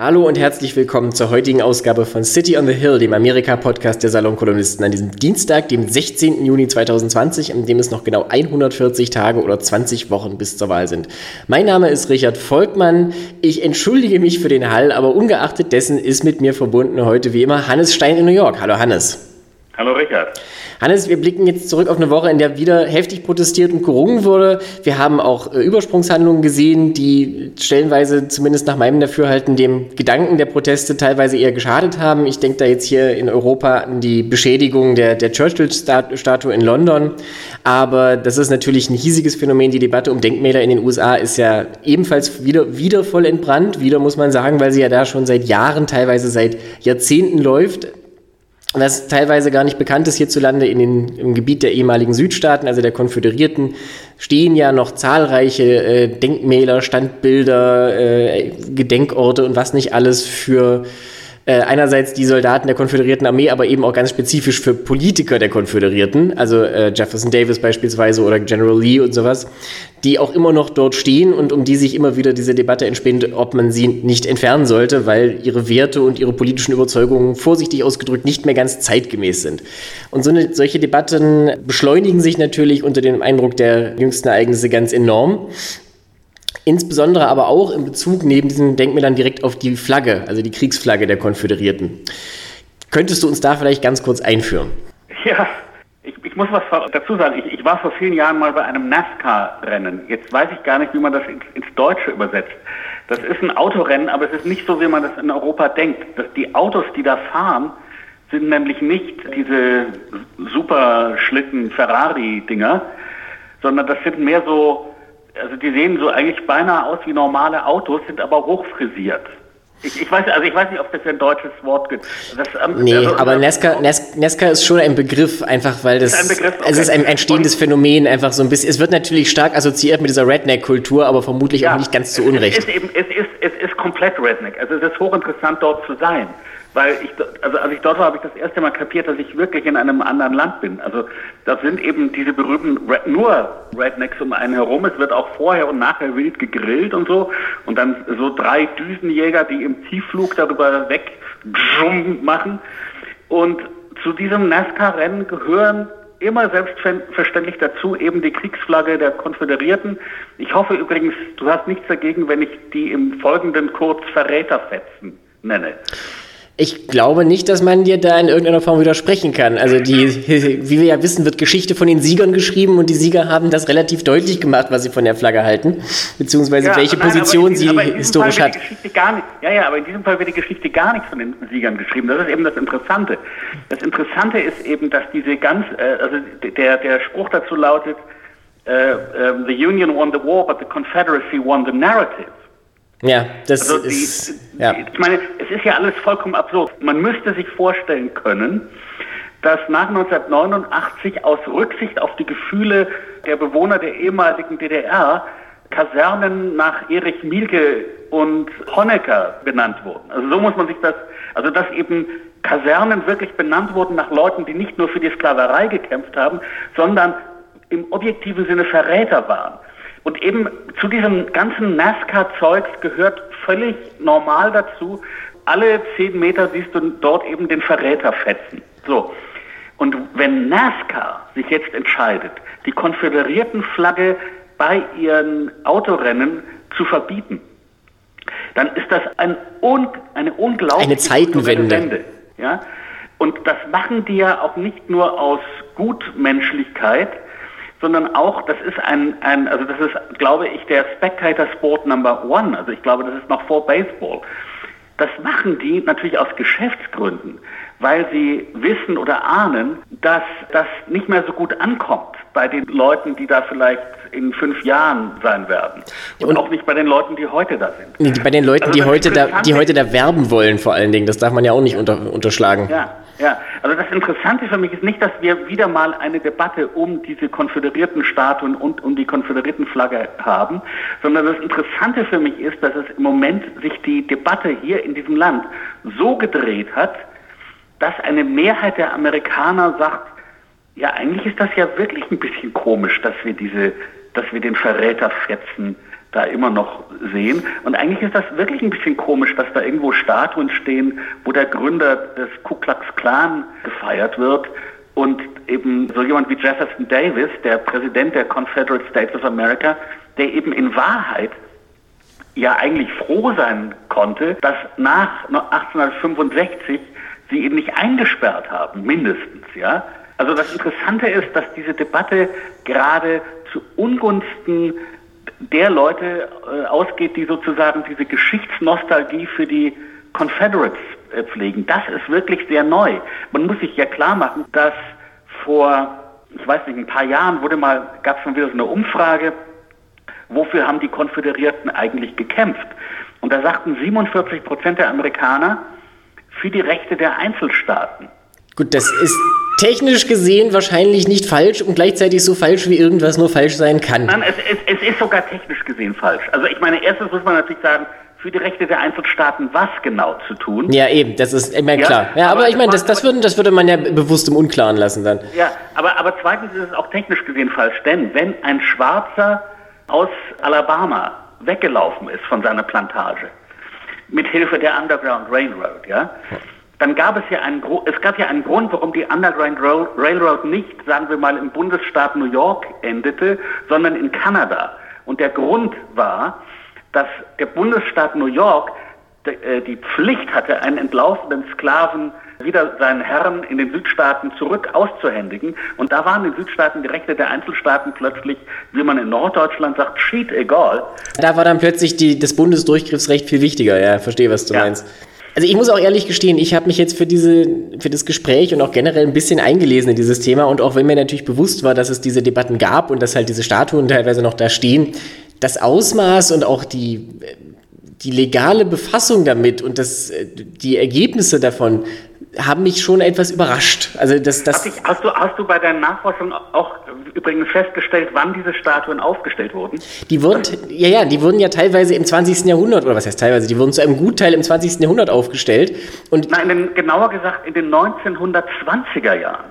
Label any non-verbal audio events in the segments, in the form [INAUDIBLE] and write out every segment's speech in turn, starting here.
Hallo und herzlich willkommen zur heutigen Ausgabe von City on the Hill, dem Amerika-Podcast der Salonkolumnisten, an diesem Dienstag, dem 16. Juni 2020, an dem es noch genau 140 Tage oder 20 Wochen bis zur Wahl sind. Mein Name ist Richard Volkmann. Ich entschuldige mich für den Hall, aber ungeachtet dessen ist mit mir verbunden heute wie immer Hannes Stein in New York. Hallo Hannes. Hallo Richard. Hannes, wir blicken jetzt zurück auf eine Woche, in der wieder heftig protestiert und gerungen wurde. Wir haben auch äh, Übersprungshandlungen gesehen, die stellenweise zumindest nach meinem Dafürhalten dem Gedanken der Proteste teilweise eher geschadet haben. Ich denke da jetzt hier in Europa an die Beschädigung der, der Churchill-Statue in London. Aber das ist natürlich ein hiesiges Phänomen. Die Debatte um Denkmäler in den USA ist ja ebenfalls wieder, wieder voll entbrannt. Wieder muss man sagen, weil sie ja da schon seit Jahren, teilweise seit Jahrzehnten läuft was teilweise gar nicht bekannt ist hierzulande in den, im Gebiet der ehemaligen Südstaaten, also der Konföderierten, stehen ja noch zahlreiche äh, Denkmäler, Standbilder, äh, Gedenkorte und was nicht alles für äh, einerseits die Soldaten der konföderierten Armee, aber eben auch ganz spezifisch für Politiker der Konföderierten, also äh, Jefferson Davis beispielsweise oder General Lee und sowas, die auch immer noch dort stehen und um die sich immer wieder diese Debatte entspinnt, ob man sie nicht entfernen sollte, weil ihre Werte und ihre politischen Überzeugungen vorsichtig ausgedrückt nicht mehr ganz zeitgemäß sind. Und so eine, solche Debatten beschleunigen sich natürlich unter dem Eindruck der jüngsten Ereignisse ganz enorm. Insbesondere aber auch in Bezug neben diesen Denkmälern direkt auf die Flagge, also die Kriegsflagge der Konföderierten. Könntest du uns da vielleicht ganz kurz einführen? Ja, ich, ich muss was dazu sagen. Ich, ich, war vor vielen Jahren mal bei einem NASCAR-Rennen. Jetzt weiß ich gar nicht, wie man das ins, ins Deutsche übersetzt. Das ist ein Autorennen, aber es ist nicht so, wie man das in Europa denkt. Dass die Autos, die da fahren, sind nämlich nicht diese Superschlitten Ferrari-Dinger, sondern das sind mehr so also die sehen so eigentlich beinahe aus wie normale Autos, sind aber hochfrisiert. Ich, ich, weiß, also ich weiß nicht, ob das ein deutsches Wort gibt. Das, ähm, nee, also, aber Nesca, Nesca ist schon ein Begriff, einfach weil das. Ist Begriff, okay. Es ist ein, ein stehendes Und, Phänomen, einfach so ein bisschen. Es wird natürlich stark assoziiert mit dieser Redneck-Kultur, aber vermutlich ja, auch nicht ganz zu Unrecht. Es ist, eben, es, ist, es ist komplett Redneck. Also es ist hochinteressant, dort zu sein weil ich, also als ich dort war, habe ich das erste Mal kapiert, dass ich wirklich in einem anderen Land bin. Also da sind eben diese berühmten nur Rednecks um einen herum. Es wird auch vorher und nachher wild gegrillt und so. Und dann so drei Düsenjäger, die im Tiefflug darüber weg machen. Und zu diesem NASCAR-Rennen gehören immer selbstverständlich dazu eben die Kriegsflagge der Konföderierten. Ich hoffe übrigens, du hast nichts dagegen, wenn ich die im Folgenden kurz Verräterfetzen nenne. Ich glaube nicht, dass man dir da in irgendeiner Form widersprechen kann. Also die, wie wir ja wissen, wird Geschichte von den Siegern geschrieben und die Sieger haben das relativ deutlich gemacht, was sie von der Flagge halten, beziehungsweise ja, welche nein, Position sie historisch hat. Ja, ja, aber in diesem Fall wird die Geschichte gar nicht von den Siegern geschrieben. Das ist eben das Interessante. Das Interessante ist eben, dass diese ganz, äh, also der, der Spruch dazu lautet, uh, um, the Union won the war, but the Confederacy won the narrative. Ja, das also die, ist. Ja. Ich meine, es ist ja alles vollkommen absurd. Man müsste sich vorstellen können, dass nach 1989 aus Rücksicht auf die Gefühle der Bewohner der ehemaligen DDR Kasernen nach Erich Mielke und Honecker benannt wurden. Also so muss man sich das, also dass eben Kasernen wirklich benannt wurden nach Leuten, die nicht nur für die Sklaverei gekämpft haben, sondern im objektiven Sinne Verräter waren. Und eben zu diesem ganzen NASCAR-Zeugs gehört völlig normal dazu, alle zehn Meter siehst du dort eben den Verräter fetzen. So. Und wenn NASCAR sich jetzt entscheidet, die konföderierten Flagge bei ihren Autorennen zu verbieten, dann ist das ein un, eine unglaubliche eine Zeitenwende. Wende, ja? Und das machen die ja auch nicht nur aus Gutmenschlichkeit, sondern auch, das ist ein, ein, also das ist, glaube ich, der Spectator Sport Number One. Also ich glaube, das ist noch vor Baseball. Das machen die natürlich aus Geschäftsgründen, weil sie wissen oder ahnen, dass das nicht mehr so gut ankommt bei den Leuten, die da vielleicht in fünf Jahren sein werden. Und, und auch nicht bei den Leuten, die heute da sind. Bei den Leuten, also die, heute da, die heute da werben wollen, vor allen Dingen. Das darf man ja auch nicht unter, unterschlagen. Ja, ja. Also das Interessante für mich ist nicht, dass wir wieder mal eine Debatte um diese konföderierten Statuen und um die konföderierten Flagge haben, sondern das Interessante für mich ist, dass es im Moment sich die Debatte hier in diesem Land so gedreht hat, dass eine Mehrheit der Amerikaner sagt, ja, eigentlich ist das ja wirklich ein bisschen komisch, dass wir diese, dass wir den Verräterfetzen da immer noch sehen. Und eigentlich ist das wirklich ein bisschen komisch, dass da irgendwo Statuen stehen, wo der Gründer des Ku Klux Klan gefeiert wird und eben so jemand wie Jefferson Davis, der Präsident der Confederate States of America, der eben in Wahrheit ja eigentlich froh sein konnte, dass nach 1865 sie ihn nicht eingesperrt haben, mindestens, ja. Also das Interessante ist, dass diese Debatte gerade zu Ungunsten der Leute äh, ausgeht, die sozusagen diese Geschichtsnostalgie für die Confederates äh, pflegen. Das ist wirklich sehr neu. Man muss sich ja klar machen, dass vor, ich weiß nicht, ein paar Jahren wurde mal, gab es mal wieder so eine Umfrage, wofür haben die Konföderierten eigentlich gekämpft? Und da sagten 47 Prozent der Amerikaner für die Rechte der Einzelstaaten. Gut, das ist technisch gesehen wahrscheinlich nicht falsch und gleichzeitig so falsch, wie irgendwas nur falsch sein kann. Nein, es, es, es ist sogar technisch gesehen falsch. Also ich meine, erstens muss man natürlich sagen, für die Rechte der Einzelstaaten was genau zu tun. Ja, eben, das ist immer ja, klar. Ja, aber, aber ich meine, das, das, würde, das würde man ja bewusst im Unklaren lassen dann. Ja, aber, aber zweitens ist es auch technisch gesehen falsch, denn wenn ein Schwarzer aus Alabama weggelaufen ist von seiner Plantage, mit Hilfe der Underground Railroad, ja, dann gab es ja einen, es gab ja einen Grund, warum die Underground Railroad nicht, sagen wir mal, im Bundesstaat New York endete, sondern in Kanada. Und der Grund war, dass der Bundesstaat New York äh, die Pflicht hatte, einen entlaufenen Sklaven wieder seinen Herren in den Südstaaten zurück auszuhändigen. Und da waren in den Südstaaten die Rechte der Einzelstaaten plötzlich, wie man in Norddeutschland sagt, schied egal. Da war dann plötzlich die, das Bundesdurchgriffsrecht viel wichtiger. Ja, verstehe, was du ja. meinst. Also ich muss auch ehrlich gestehen, ich habe mich jetzt für diese, für das Gespräch und auch generell ein bisschen eingelesen in dieses Thema. Und auch wenn mir natürlich bewusst war, dass es diese Debatten gab und dass halt diese Statuen teilweise noch da stehen, das Ausmaß und auch die, die legale Befassung damit und das, die Ergebnisse davon haben mich schon etwas überrascht. Also das, das ich, hast, du, hast du bei deinen Nachforschungen auch übrigens festgestellt, wann diese Statuen aufgestellt wurden? Die wurden, ja, ja, die wurden ja teilweise im 20. Jahrhundert, oder was heißt teilweise, die wurden zu einem Gutteil im 20. Jahrhundert aufgestellt. Und Nein, den, genauer gesagt in den 1920er Jahren.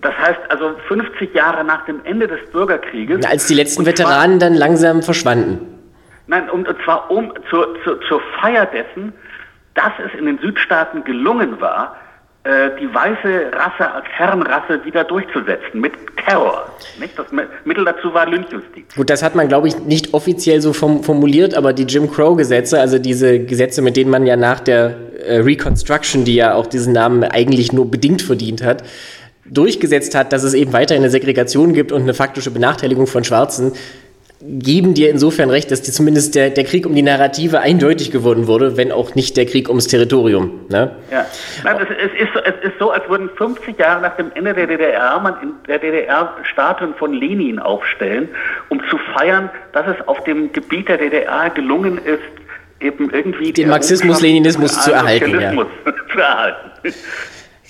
Das heißt also 50 Jahre nach dem Ende des Bürgerkrieges. Als die letzten Veteranen dann langsam verschwanden. Nein, und, und zwar um, zur, zur, zur Feier dessen, dass es in den Südstaaten gelungen war, äh, die weiße Rasse als Herrenrasse wieder durchzusetzen mit Terror. Das Mittel dazu war Lynchjustiz. Gut, das hat man, glaube ich, nicht offiziell so formuliert, aber die Jim Crow-Gesetze, also diese Gesetze, mit denen man ja nach der äh, Reconstruction, die ja auch diesen Namen eigentlich nur bedingt verdient hat, durchgesetzt hat, dass es eben weiterhin eine Segregation gibt und eine faktische Benachteiligung von Schwarzen, geben dir insofern recht, dass zumindest der, der Krieg um die Narrative eindeutig gewonnen wurde, wenn auch nicht der Krieg ums Territorium. Ne? Ja, Nein, es, es, ist, es ist so, als würden 50 Jahre nach dem Ende der DDR man in der DDR Statuen von Lenin aufstellen, um zu feiern, dass es auf dem Gebiet der DDR gelungen ist, eben irgendwie den Marxismus-Leninismus zu erhalten. Ja. [LAUGHS] zu erhalten.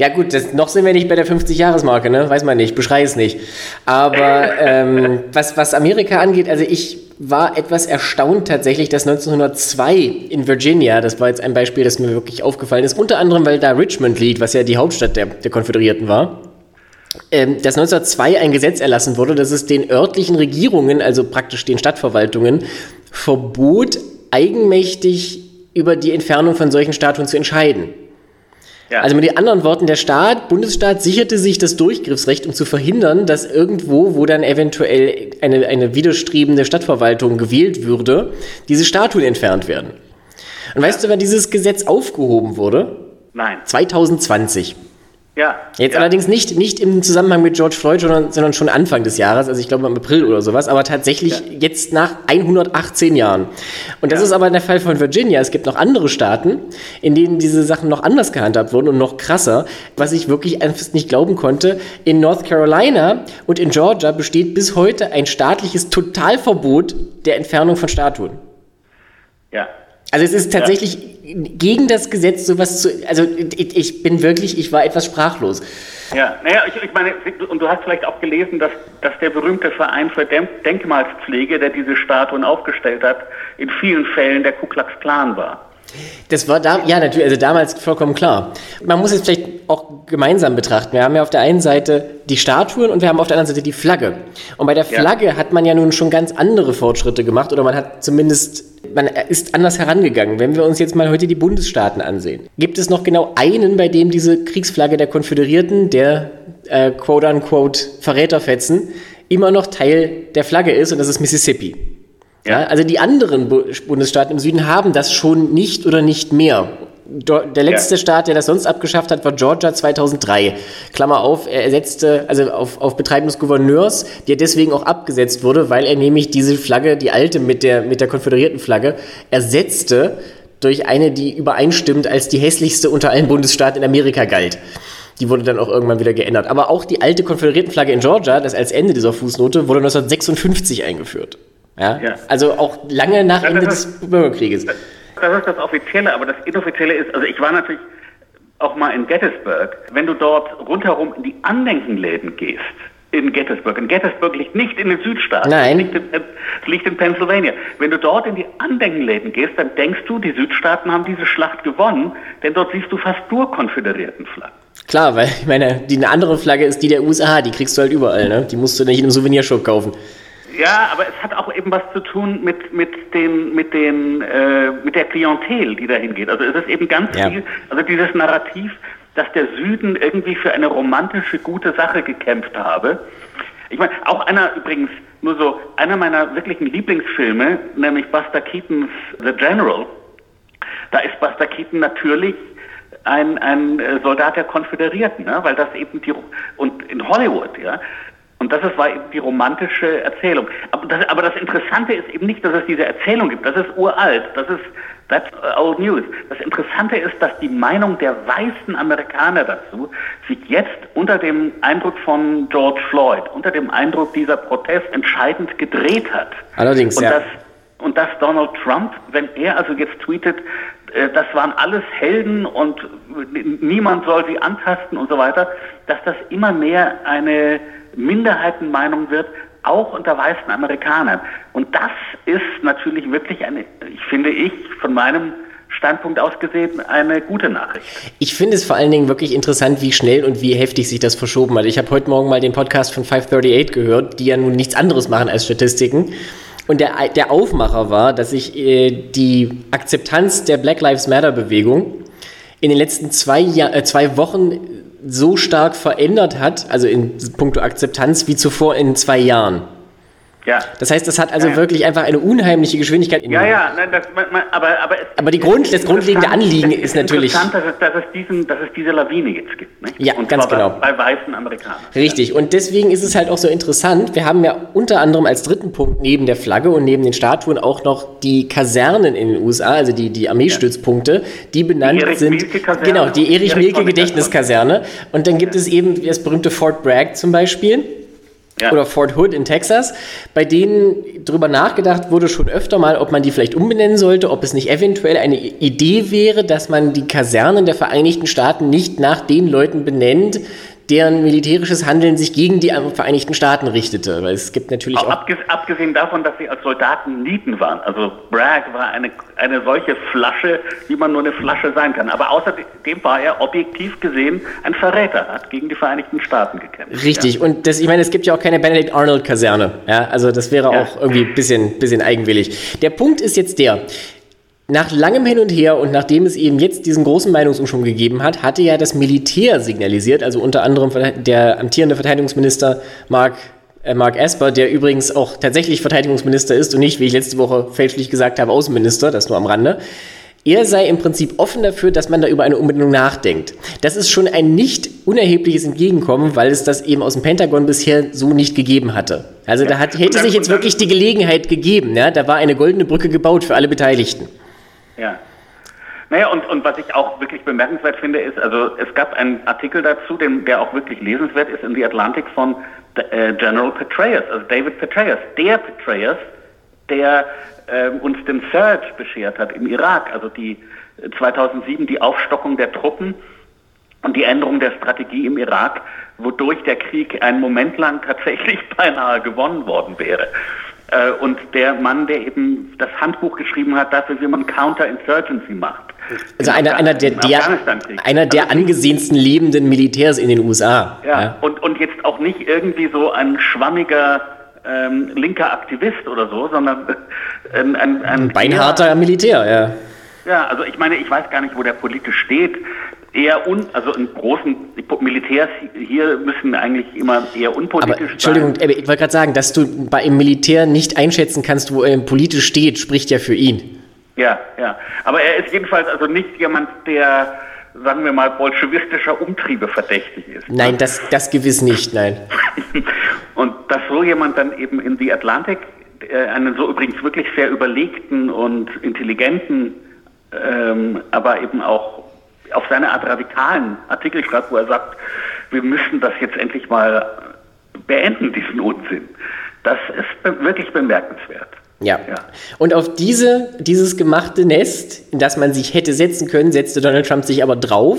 Ja gut, das, noch sind wir nicht bei der 50-Jahres-Marke, ne? Weiß man nicht, beschrei es nicht. Aber [LAUGHS] ähm, was, was Amerika angeht, also ich war etwas erstaunt tatsächlich, dass 1902 in Virginia, das war jetzt ein Beispiel, das mir wirklich aufgefallen ist, unter anderem, weil da Richmond liegt, was ja die Hauptstadt der, der Konföderierten war, ähm, dass 1902 ein Gesetz erlassen wurde, dass es den örtlichen Regierungen, also praktisch den Stadtverwaltungen, verbot, eigenmächtig über die Entfernung von solchen Statuen zu entscheiden. Ja. Also mit anderen Worten, der Staat, Bundesstaat sicherte sich das Durchgriffsrecht, um zu verhindern, dass irgendwo, wo dann eventuell eine, eine widerstrebende Stadtverwaltung gewählt würde, diese Statuen entfernt werden. Und weißt du, wann dieses Gesetz aufgehoben wurde? Nein. 2020. Ja. Jetzt ja. allerdings nicht, nicht im Zusammenhang mit George Floyd, sondern, sondern schon Anfang des Jahres, also ich glaube im April oder sowas, aber tatsächlich ja. jetzt nach 118 Jahren. Und das ja. ist aber der Fall von Virginia. Es gibt noch andere Staaten, in denen diese Sachen noch anders gehandhabt wurden und noch krasser, was ich wirklich einfach nicht glauben konnte. In North Carolina und in Georgia besteht bis heute ein staatliches Totalverbot der Entfernung von Statuen. Ja, also es ist tatsächlich ja. gegen das Gesetz sowas zu. Also ich, bin wirklich, ich war etwas sprachlos. Ja, naja, ich, ich meine, und du hast vielleicht auch gelesen, dass, dass der berühmte Verein für Denkmalspflege, der diese Statuen aufgestellt hat, in vielen Fällen der Ku Klux Klan war. Das war da, ja, natürlich, also damals vollkommen klar. Man muss es vielleicht auch gemeinsam betrachten. Wir haben ja auf der einen Seite die Statuen und wir haben auf der anderen Seite die Flagge. Und bei der Flagge ja. hat man ja nun schon ganz andere Fortschritte gemacht oder man hat zumindest, man ist anders herangegangen. Wenn wir uns jetzt mal heute die Bundesstaaten ansehen, gibt es noch genau einen, bei dem diese Kriegsflagge der Konföderierten, der äh, quote-unquote Verräterfetzen, immer noch Teil der Flagge ist und das ist Mississippi. Ja, also die anderen Bundesstaaten im Süden haben das schon nicht oder nicht mehr. Der letzte ja. Staat, der das sonst abgeschafft hat, war Georgia 2003. Klammer auf, er ersetzte, also auf, auf Betreiben des Gouverneurs, der deswegen auch abgesetzt wurde, weil er nämlich diese Flagge, die alte mit der, mit der konföderierten Flagge, ersetzte durch eine, die übereinstimmend als die hässlichste unter allen Bundesstaaten in Amerika galt. Die wurde dann auch irgendwann wieder geändert. Aber auch die alte Konföderiertenflagge in Georgia, das als Ende dieser Fußnote, wurde 1956 eingeführt. Ja? ja. Also auch lange nach Ende des Bürgerkrieges. Das, das ist das Offizielle, aber das Inoffizielle ist, also ich war natürlich auch mal in Gettysburg. Wenn du dort rundherum in die Andenkenläden gehst, in Gettysburg. In Gettysburg liegt nicht in den Südstaaten. Nein. Es liegt, in, es liegt in Pennsylvania. Wenn du dort in die Andenkenläden gehst, dann denkst du, die Südstaaten haben diese Schlacht gewonnen, denn dort siehst du fast nur konföderierten Flaggen. Klar, weil ich meine, die eine andere Flagge ist die der USA, die kriegst du halt überall, ne? Die musst du nicht in einem Souvenirshop kaufen. Ja, aber es hat auch eben was zu tun mit, mit, den, mit, den, äh, mit der Klientel, die dahin geht. Also es ist eben ganz ja. viel, also dieses Narrativ, dass der Süden irgendwie für eine romantische, gute Sache gekämpft habe. Ich meine, auch einer übrigens, nur so, einer meiner wirklichen Lieblingsfilme, nämlich Buster Keatons The General, da ist Buster Keaton natürlich ein, ein äh, Soldat der Konföderierten, ne? weil das eben die, und in Hollywood, ja, und das ist, war eben die romantische Erzählung. Aber das, aber das, Interessante ist eben nicht, dass es diese Erzählung gibt. Das ist uralt. Das ist that's old news. Das Interessante ist, dass die Meinung der weißen Amerikaner dazu sich jetzt unter dem Eindruck von George Floyd, unter dem Eindruck dieser Protest entscheidend gedreht hat. Allerdings, und ja. Dass, und dass Donald Trump, wenn er also jetzt tweetet, äh, das waren alles Helden und niemand soll sie antasten und so weiter, dass das immer mehr eine Minderheitenmeinung wird, auch unter weißen Amerikanern. Und das ist natürlich wirklich eine, ich finde ich, von meinem Standpunkt aus gesehen eine gute Nachricht. Ich finde es vor allen Dingen wirklich interessant, wie schnell und wie heftig sich das verschoben hat. Ich habe heute Morgen mal den Podcast von 538 gehört, die ja nun nichts anderes machen als Statistiken. Und der, der Aufmacher war, dass sich äh, die Akzeptanz der Black Lives Matter Bewegung in den letzten zwei, Jahr, äh, zwei Wochen so stark verändert hat, also in puncto Akzeptanz, wie zuvor in zwei Jahren. Ja. Das heißt, das hat also ja, ja. wirklich einfach eine unheimliche Geschwindigkeit. ja, ja, nein, das, man, man, aber, aber, aber die Grund, das grundlegende Anliegen ist, ist natürlich. Interessant, dass es, dass, es diesen, dass es diese Lawine jetzt gibt. Nicht? Ja, Und ganz genau. Bei, bei, weißen Amerikanern. Richtig. Und deswegen ist es halt auch so interessant. Wir haben ja unter anderem als dritten Punkt neben der Flagge und neben den Statuen auch noch die Kasernen in den USA, also die, die Armeestützpunkte, die benannt die sind. Genau, die Erich Milke Gedächtniskaserne. Und dann gibt es eben das berühmte Fort Bragg zum Beispiel ja. oder Fort Hood in Texas, bei denen darüber nachgedacht wurde schon öfter mal, ob man die vielleicht umbenennen sollte, ob es nicht eventuell eine Idee wäre, dass man die Kasernen der Vereinigten Staaten nicht nach den Leuten benennt, deren militärisches Handeln sich gegen die Vereinigten Staaten richtete. Weil es gibt natürlich auch, auch abgesehen davon, dass sie als Soldaten Nieten waren. Also Bragg war eine, eine solche Flasche, wie man nur eine Flasche sein kann. Aber außerdem war er objektiv gesehen ein Verräter, hat gegen die Vereinigten Staaten gekämpft. Richtig. Ja. Und das, ich meine, es gibt ja auch keine Benedict Arnold Kaserne. Ja, also das wäre ja. auch irgendwie ein bisschen, bisschen eigenwillig. Der Punkt ist jetzt der, nach langem Hin und Her und nachdem es eben jetzt diesen großen Meinungsumschwung gegeben hat, hatte ja das Militär signalisiert, also unter anderem der amtierende Verteidigungsminister Mark, äh Mark Esper, der übrigens auch tatsächlich Verteidigungsminister ist und nicht, wie ich letzte Woche fälschlich gesagt habe, Außenminister, das nur am Rande. Er sei im Prinzip offen dafür, dass man da über eine Umbenennung nachdenkt. Das ist schon ein nicht unerhebliches Entgegenkommen, weil es das eben aus dem Pentagon bisher so nicht gegeben hatte. Also da hat, hätte sich jetzt wirklich die Gelegenheit gegeben. Ja? Da war eine goldene Brücke gebaut für alle Beteiligten. Ja. Naja, und, und was ich auch wirklich bemerkenswert finde, ist, also es gab einen Artikel dazu, den, der auch wirklich lesenswert ist in The Atlantic von äh, General Petraeus, also David Petraeus, der Petraeus, der äh, uns den Surge beschert hat im Irak, also die 2007 die Aufstockung der Truppen und die Änderung der Strategie im Irak, wodurch der Krieg einen Moment lang tatsächlich [LAUGHS] beinahe gewonnen worden wäre. Äh, und der Mann, der eben das Handbuch geschrieben hat, dafür, wie man Counterinsurgency macht. Also einer, einer der, der, einer der also angesehensten lebenden Militärs in den USA. Ja, ja, Und, und jetzt auch nicht irgendwie so ein schwammiger ähm, linker Aktivist oder so, sondern [LAUGHS] ein, ein, ein beinharter Militär, ja. Ja, also ich meine, ich weiß gar nicht, wo der politisch steht. Eher un, also in großen Militärs hier müssen eigentlich immer eher unpolitisch aber, Entschuldigung, sein. ich wollte gerade sagen, dass du bei im Militär nicht einschätzen kannst, wo er politisch steht, spricht ja für ihn. Ja, ja. Aber er ist jedenfalls also nicht jemand, der sagen wir mal, bolschewistischer Umtriebe verdächtig ist. Nein, das, das gewiss nicht, nein. [LAUGHS] und dass so jemand dann eben in The Atlantic äh, einen so übrigens wirklich sehr überlegten und intelligenten, ähm, aber eben auch auf seine Art radikalen Artikel schreibt, wo er sagt, wir müssen das jetzt endlich mal beenden, diesen Unsinn. Das ist wirklich bemerkenswert. Ja. ja. Und auf diese, dieses gemachte Nest, in das man sich hätte setzen können, setzte Donald Trump sich aber drauf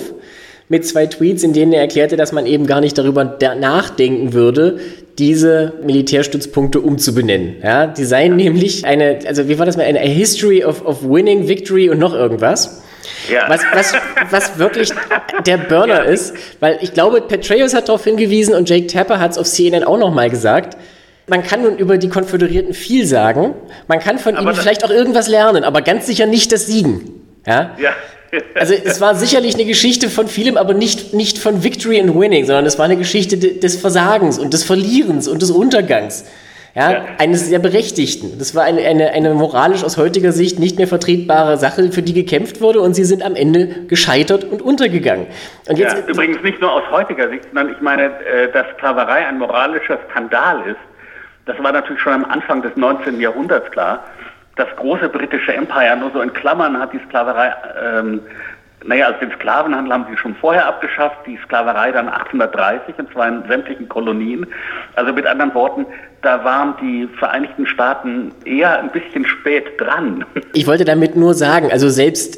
mit zwei Tweets, in denen er erklärte, dass man eben gar nicht darüber nachdenken würde, diese Militärstützpunkte umzubenennen. Ja, die seien nämlich eine, also wie war das mal, eine History of, of Winning, Victory und noch irgendwas. Ja. Was, was, was wirklich der Burner ja. ist, weil ich glaube, Petraeus hat darauf hingewiesen und Jake Tapper hat es auf CNN auch nochmal gesagt man kann nun über die Konföderierten viel sagen. Man kann von aber ihnen vielleicht auch irgendwas lernen, aber ganz sicher nicht das Siegen. Ja? ja. Also es war sicherlich eine Geschichte von vielem, aber nicht, nicht von Victory and Winning, sondern es war eine Geschichte des Versagens und des Verlierens und des Untergangs. Ja, ja. eines sehr Berechtigten. Das war eine, eine, eine moralisch aus heutiger Sicht nicht mehr vertretbare Sache, für die gekämpft wurde und sie sind am Ende gescheitert und untergegangen. Und jetzt, ja, übrigens nicht nur aus heutiger Sicht, sondern ich meine, äh, dass Sklaverei ein moralischer Skandal ist, das war natürlich schon am Anfang des 19. Jahrhunderts klar. Das große britische Empire, nur so in Klammern, hat die Sklaverei, ähm, naja, also den Sklavenhandel haben sie schon vorher abgeschafft, die Sklaverei dann 1830 und zwar in sämtlichen Kolonien. Also mit anderen Worten, da waren die Vereinigten Staaten eher ein bisschen spät dran. [LAUGHS] Ich wollte damit nur sagen, also selbst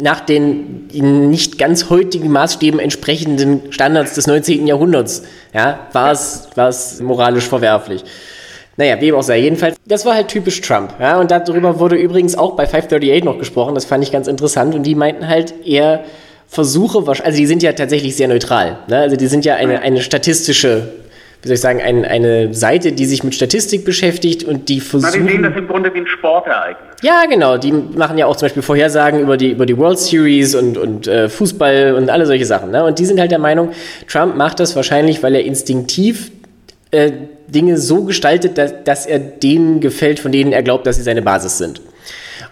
nach den nicht ganz heutigen Maßstäben entsprechenden Standards des 19. Jahrhunderts ja, war es moralisch verwerflich. Naja, wie auch sei. Jedenfalls, das war halt typisch Trump. Ja? Und darüber wurde übrigens auch bei 538 noch gesprochen. Das fand ich ganz interessant. Und die meinten halt eher Versuche, also die sind ja tatsächlich sehr neutral. Ne? Also die sind ja eine, eine statistische wie soll ich sagen, ein, eine Seite, die sich mit Statistik beschäftigt und die versuchen... Na, die sehen das im Grunde wie ein Sportereignis. Ja, genau. Die machen ja auch zum Beispiel Vorhersagen über die, über die World Series und, und äh, Fußball und alle solche Sachen. Ne? Und die sind halt der Meinung, Trump macht das wahrscheinlich, weil er instinktiv äh, Dinge so gestaltet, dass, dass er denen gefällt, von denen er glaubt, dass sie seine Basis sind.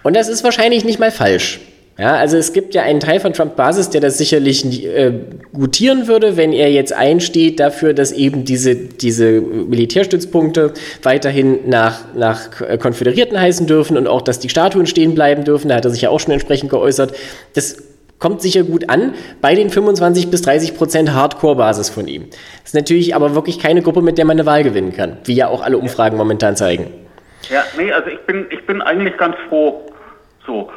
Und das ist wahrscheinlich nicht mal falsch. Ja, also es gibt ja einen Teil von Trump-Basis, der das sicherlich äh, gutieren würde, wenn er jetzt einsteht dafür, dass eben diese, diese Militärstützpunkte weiterhin nach, nach Konföderierten heißen dürfen und auch, dass die Statuen stehen bleiben dürfen. Da hat er sich ja auch schon entsprechend geäußert. Das kommt sicher gut an bei den 25 bis 30 Prozent Hardcore-Basis von ihm. Das ist natürlich aber wirklich keine Gruppe, mit der man eine Wahl gewinnen kann, wie ja auch alle Umfragen momentan zeigen. Ja, nee, also ich bin, ich bin eigentlich ganz froh. So.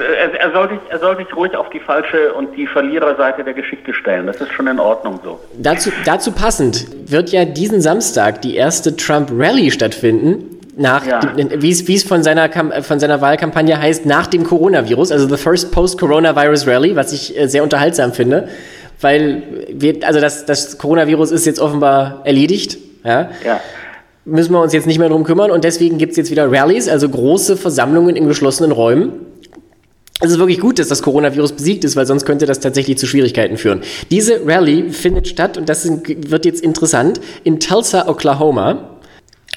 er, er, soll sich, er soll sich ruhig auf die falsche und die Verliererseite der Geschichte stellen. Das ist schon in Ordnung so. Dazu, dazu passend wird ja diesen Samstag die erste Trump-Rally stattfinden nach, ja. wie es von seiner, von seiner Wahlkampagne heißt, nach dem Coronavirus, also the first post-Coronavirus Rally, was ich äh, sehr unterhaltsam finde, weil wir, also das, das Coronavirus ist jetzt offenbar erledigt, ja. ja. Müssen wir uns jetzt nicht mehr drum kümmern und deswegen gibt es jetzt wieder Rallies, also große Versammlungen in geschlossenen Räumen. Es ist wirklich gut, dass das Coronavirus besiegt ist, weil sonst könnte das tatsächlich zu Schwierigkeiten führen. Diese Rallye findet statt, und das wird jetzt interessant, in Tulsa, Oklahoma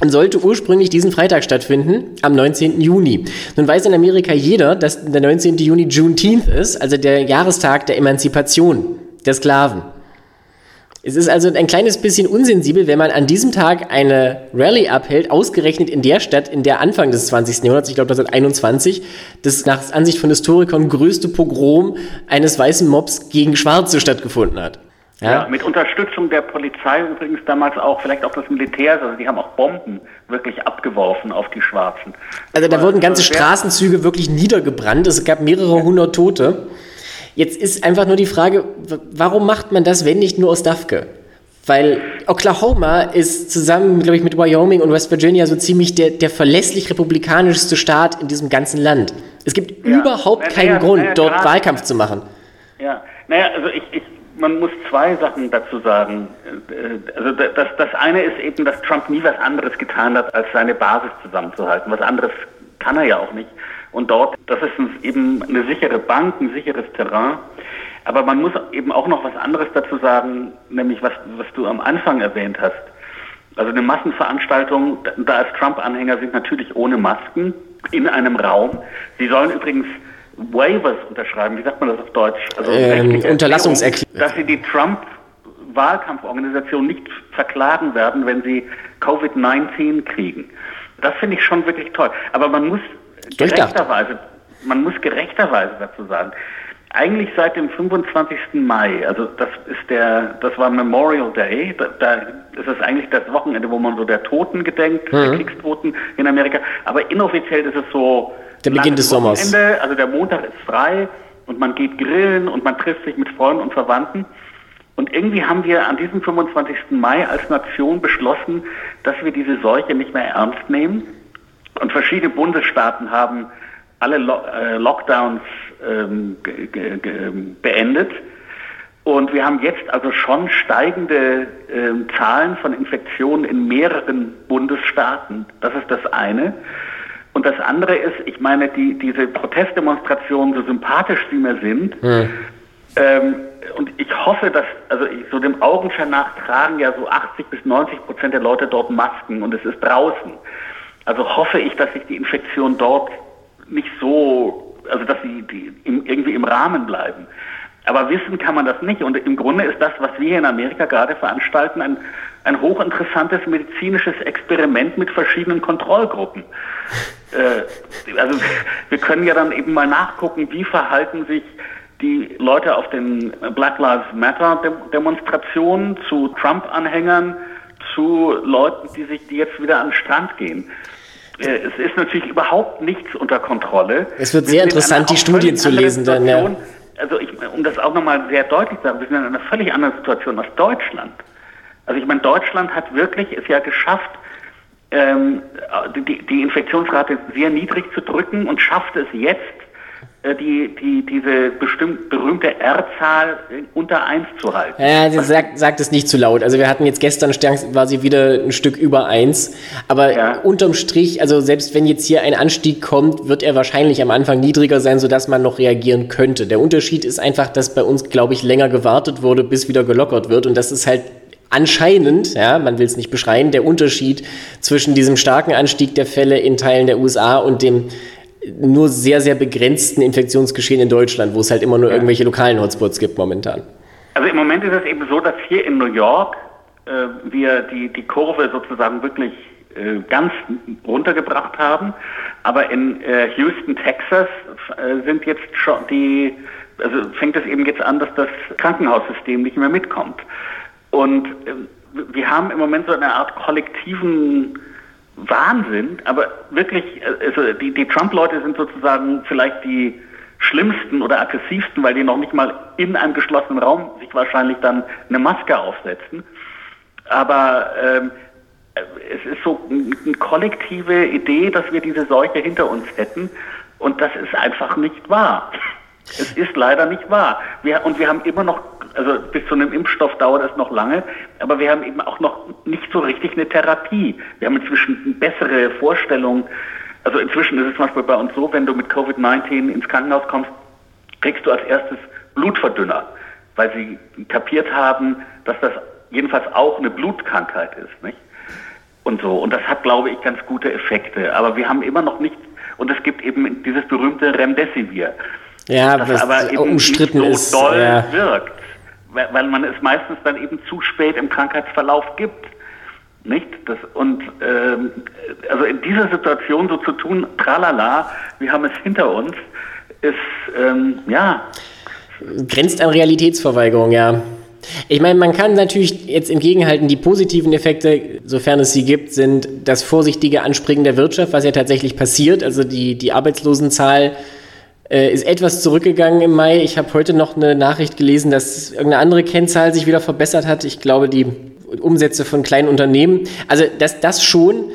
sollte ursprünglich diesen Freitag stattfinden, am 19. Juni. Nun weiß in Amerika jeder, dass der 19. Juni Juneteenth ist, also der Jahrestag der Emanzipation der Sklaven. Es ist also ein kleines bisschen unsensibel, wenn man an diesem Tag eine Rallye abhält, ausgerechnet in der Stadt, in der Anfang des 20. Jahrhunderts, ich glaube 1921, das nach Ansicht von Historikern größte Pogrom eines weißen Mobs gegen Schwarze stattgefunden hat. Ja? ja? mit Unterstützung der Polizei übrigens damals auch, vielleicht auch des Militärs, also die haben auch Bomben wirklich abgeworfen auf die Schwarzen. Also da wurden ganze Straßenzüge wirklich niedergebrannt, es gab mehrere hundert Tote. Jetzt ist einfach nur die Frage, warum macht man das, wenn nicht nur aus Dafke? Weil Oklahoma ist zusammen, glaube ich, mit Wyoming und West Virginia so ziemlich der, der verlässlich republikanischste Staat in diesem ganzen Land. Es gibt ja. überhaupt naja, keinen Grund, dort Wahlkampf zu machen. Ja, naja, also ich, ich, man muss zwei Sachen dazu sagen. Äh, also das, das eine ist eben, dass Trump nie was anderes getan hat, als seine Basis zusammenzuhalten. Was anderes kann er ja auch nicht. Und dort, das ist eben eine sichere Bank, ein sicheres Terrain. Aber man muss eben auch noch was anderes dazu sagen, nämlich was, was du am Anfang erwähnt hast. Also eine Massenveranstaltung, da als Trump-Anhänger sind natürlich ohne Masken in einem Raum. Sie sollen übrigens Waivers unterschreiben, wie sagt man das auf Deutsch? Also ähm, Unterlassungserklärung. Dass sie die Trump Wahlkampforganisation nicht verklagen werden, wenn sie Covid-19 kriegen. Das finde ich schon wirklich toll. Aber man muss gerechterweise, man muss gerechterweise dazu sagen, eigentlich seit dem 25. Mai, also das ist der, das war Memorial Day, da, da ist es eigentlich das Wochenende, wo man so der Toten gedenkt, mhm. der Kriegstoten in Amerika, aber inoffiziell ist es so der Beginn des Sommers. Wochenende, also der Montag ist frei und man geht grillen und man trifft sich mit Freunden und Verwandten. Und irgendwie haben wir an diesem 25. Mai als Nation beschlossen, dass wir diese Seuche nicht mehr ernst nehmen. Und verschiedene Bundesstaaten haben alle äh, Lockdowns ähm, beendet. Und wir haben jetzt also schon steigende äh, Zahlen von Infektionen in mehreren Bundesstaaten. Das ist das eine. Und das andere ist, ich meine, die, diese Protestdemonstrationen, so sympathisch sie mir sind, mhm. ähm, und ich hoffe, dass, also ich, so dem Augenschein nach tragen ja so 80 bis 90 Prozent der Leute dort Masken und es ist draußen. Also hoffe ich, dass sich die Infektion dort nicht so, also dass sie die im, irgendwie im Rahmen bleiben. Aber wissen kann man das nicht. Und im Grunde ist das, was wir hier in Amerika gerade veranstalten, ein, ein hochinteressantes medizinisches Experiment mit verschiedenen Kontrollgruppen. [LAUGHS] Äh, also wir können ja dann eben mal nachgucken, wie verhalten sich die Leute auf den Black Lives Matter Demonstrationen zu Trump-Anhängern, zu Leuten, die sich, die jetzt wieder an den Strand gehen. Äh, es ist natürlich überhaupt nichts unter Kontrolle. Es wird sehr interessant, die Studien zu lesen dann, ja. Also ich, um das auch nochmal sehr deutlich zu sagen, wir sind in einer völlig anderen Situation als Deutschland. Also ich meine, Deutschland hat wirklich es ja geschafft, ähm, die, die Infektionsrate sehr niedrig zu drücken und schafft es jetzt, die, die, diese bestimmt berühmte R-Zahl unter 1 zu halten. Ja, sie sagt, sagt es nicht zu laut. Also wir hatten jetzt gestern sie wieder ein Stück über 1. Aber ja. unterm Strich, also selbst wenn jetzt hier ein Anstieg kommt, wird er wahrscheinlich am Anfang niedriger sein, sodass man noch reagieren könnte. Der Unterschied ist einfach, dass bei uns, glaube ich, länger gewartet wurde, bis wieder gelockert wird. Und das ist halt anscheinend, ja, man will es nicht beschreien, der Unterschied zwischen diesem starken Anstieg der Fälle in Teilen der USA und dem nur sehr, sehr begrenzten Infektionsgeschehen in Deutschland, wo es halt immer nur ja. irgendwelche lokalen Hotspots gibt momentan. Also im Moment ist es eben so, dass hier in New York äh, wir die, die Kurve sozusagen wirklich äh, ganz runtergebracht haben. Aber in äh, Houston, Texas äh, sind jetzt schon die, also fängt es eben jetzt an, dass das Krankenhaussystem nicht mehr mitkommt. Und äh, wir haben im Moment so eine Art kollektiven Wahnsinn, aber wirklich, also die, die Trump-Leute sind sozusagen vielleicht die schlimmsten oder aggressivsten, weil die noch nicht mal in einem geschlossenen Raum sich wahrscheinlich dann eine Maske aufsetzen. Aber ähm, es ist so eine kollektive Idee, dass wir diese Seuche hinter uns hätten und das ist einfach nicht wahr. [LAUGHS] Es ist leider nicht wahr. Wir, und wir haben immer noch also bis zu einem Impfstoff dauert es noch lange, aber wir haben eben auch noch nicht so richtig eine Therapie. Wir haben inzwischen bessere Vorstellung. Also inzwischen ist es zum Beispiel bei uns so, wenn du mit Covid-19 ins Krankenhaus kommst, kriegst du als erstes Blutverdünner, weil sie kapiert haben, dass das jedenfalls auch eine Blutkrankheit ist, nicht? Und so. Und das hat, glaube ich, ganz gute Effekte. Aber wir haben immer noch nicht, und es gibt eben dieses berühmte Remdesivir. Ja, das aber eben umstritten nicht so ist, doll ja. wirkt weil man es meistens dann eben zu spät im Krankheitsverlauf gibt. Nicht? Das, und ähm, also in dieser Situation so zu tun, tralala, wir haben es hinter uns, ist ähm, ja. Grenzt an Realitätsverweigerung, ja. Ich meine, man kann natürlich jetzt entgegenhalten, die positiven Effekte, sofern es sie gibt, sind das vorsichtige Anspringen der Wirtschaft, was ja tatsächlich passiert. Also die, die Arbeitslosenzahl äh, ist etwas zurückgegangen im Mai. Ich habe heute noch eine Nachricht gelesen, dass irgendeine andere Kennzahl sich wieder verbessert hat. Ich glaube, die Umsätze von kleinen Unternehmen. Also das, das schon,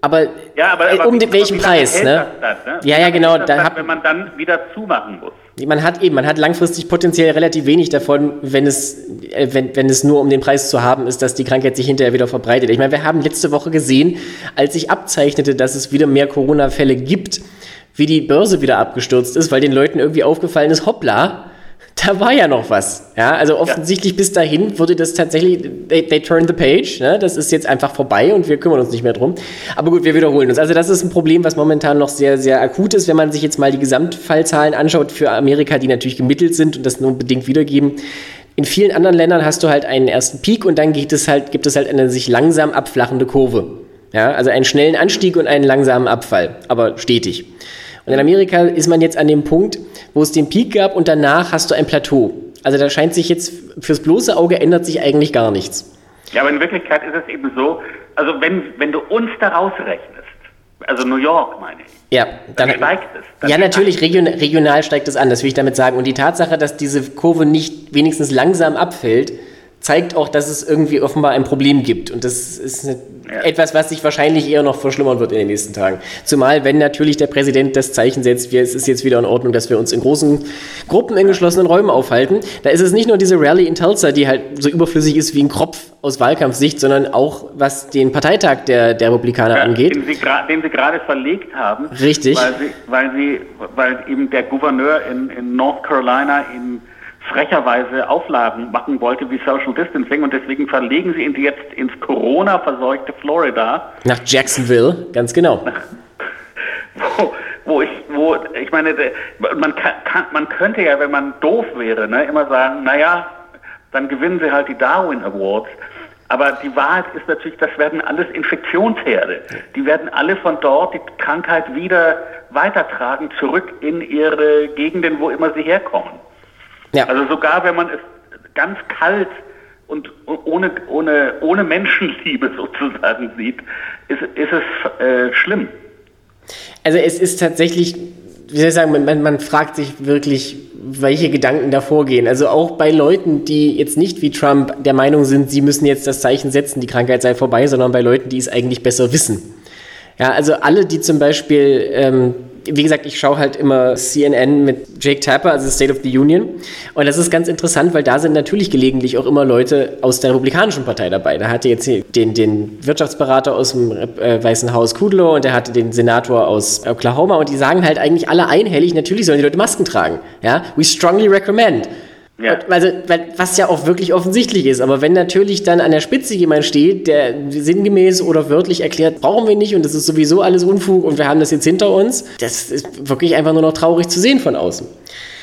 aber, ja, aber, aber um wie, welchen Preis? Ne? Dann, ne? Ja, ja, genau. Da hat, wenn man dann wieder zumachen muss. Man hat eben, man hat langfristig potenziell relativ wenig davon, wenn es, äh, wenn, wenn es nur um den Preis zu haben ist, dass die Krankheit sich hinterher wieder verbreitet. Ich meine, wir haben letzte Woche gesehen, als sich abzeichnete, dass es wieder mehr Corona-Fälle gibt, wie die Börse wieder abgestürzt ist, weil den Leuten irgendwie aufgefallen ist, hoppla, da war ja noch was. Ja, also offensichtlich ja. bis dahin wurde das tatsächlich, they, they turn the page, ne? das ist jetzt einfach vorbei und wir kümmern uns nicht mehr drum. Aber gut, wir wiederholen uns. Also das ist ein Problem, was momentan noch sehr, sehr akut ist, wenn man sich jetzt mal die Gesamtfallzahlen anschaut für Amerika, die natürlich gemittelt sind und das nur bedingt wiedergeben. In vielen anderen Ländern hast du halt einen ersten Peak und dann geht es halt, gibt es halt eine sich langsam abflachende Kurve. Ja, also einen schnellen Anstieg und einen langsamen Abfall, aber stetig. Und in Amerika ist man jetzt an dem Punkt, wo es den Peak gab und danach hast du ein Plateau. Also da scheint sich jetzt, fürs bloße Auge ändert sich eigentlich gar nichts. Ja, aber in Wirklichkeit ist es eben so, also wenn, wenn du uns da rausrechnest, also New York meine ich, ja, dann, dann steigt es. Dann ja, natürlich, region, regional steigt es an, das will ich damit sagen. Und die Tatsache, dass diese Kurve nicht wenigstens langsam abfällt, zeigt auch, dass es irgendwie offenbar ein Problem gibt. Und das ist eine, etwas, was sich wahrscheinlich eher noch verschlimmern wird in den nächsten Tagen. Zumal, wenn natürlich der Präsident das Zeichen setzt, wir, es ist jetzt wieder in Ordnung, dass wir uns in großen Gruppen in geschlossenen Räumen aufhalten. Da ist es nicht nur diese Rallye in Tulsa, die halt so überflüssig ist wie ein Kropf aus Wahlkampfsicht, sondern auch was den Parteitag der, der Republikaner ja, angeht. Den sie, den sie gerade verlegt haben. Richtig. Weil, sie, weil, sie, weil eben der Gouverneur in, in North Carolina in frecherweise Auflagen machen wollte wie Social Distancing und deswegen verlegen sie ihn jetzt ins Corona-verseuchte Florida. Nach Jacksonville, ganz genau. [LAUGHS] wo, wo ich, wo, ich meine, man, kann, man könnte ja, wenn man doof wäre, ne, immer sagen, naja, dann gewinnen sie halt die Darwin Awards. Aber die Wahrheit ist natürlich, das werden alles Infektionsherde. Die werden alle von dort die Krankheit wieder weitertragen, zurück in ihre Gegenden, wo immer sie herkommen. Ja. Also sogar wenn man es ganz kalt und ohne, ohne, ohne Menschenliebe [LAUGHS] sozusagen sieht, ist, ist es äh, schlimm. Also es ist tatsächlich, wie soll ich sagen, man, man fragt sich wirklich, welche Gedanken da vorgehen. Also auch bei Leuten, die jetzt nicht wie Trump der Meinung sind, sie müssen jetzt das Zeichen setzen, die Krankheit sei vorbei, sondern bei Leuten, die es eigentlich besser wissen. Ja, also alle, die zum Beispiel ähm, wie gesagt, ich schaue halt immer CNN mit Jake Tapper, also State of the Union. Und das ist ganz interessant, weil da sind natürlich gelegentlich auch immer Leute aus der Republikanischen Partei dabei. Da hatte jetzt den, den Wirtschaftsberater aus dem äh, Weißen Haus Kudlow und der hatte den Senator aus Oklahoma und die sagen halt eigentlich alle einhellig, natürlich sollen die Leute Masken tragen. Ja, we strongly recommend. Ja. Also, was ja auch wirklich offensichtlich ist. Aber wenn natürlich dann an der Spitze jemand steht, der sinngemäß oder wörtlich erklärt, brauchen wir nicht und das ist sowieso alles Unfug und wir haben das jetzt hinter uns, das ist wirklich einfach nur noch traurig zu sehen von außen.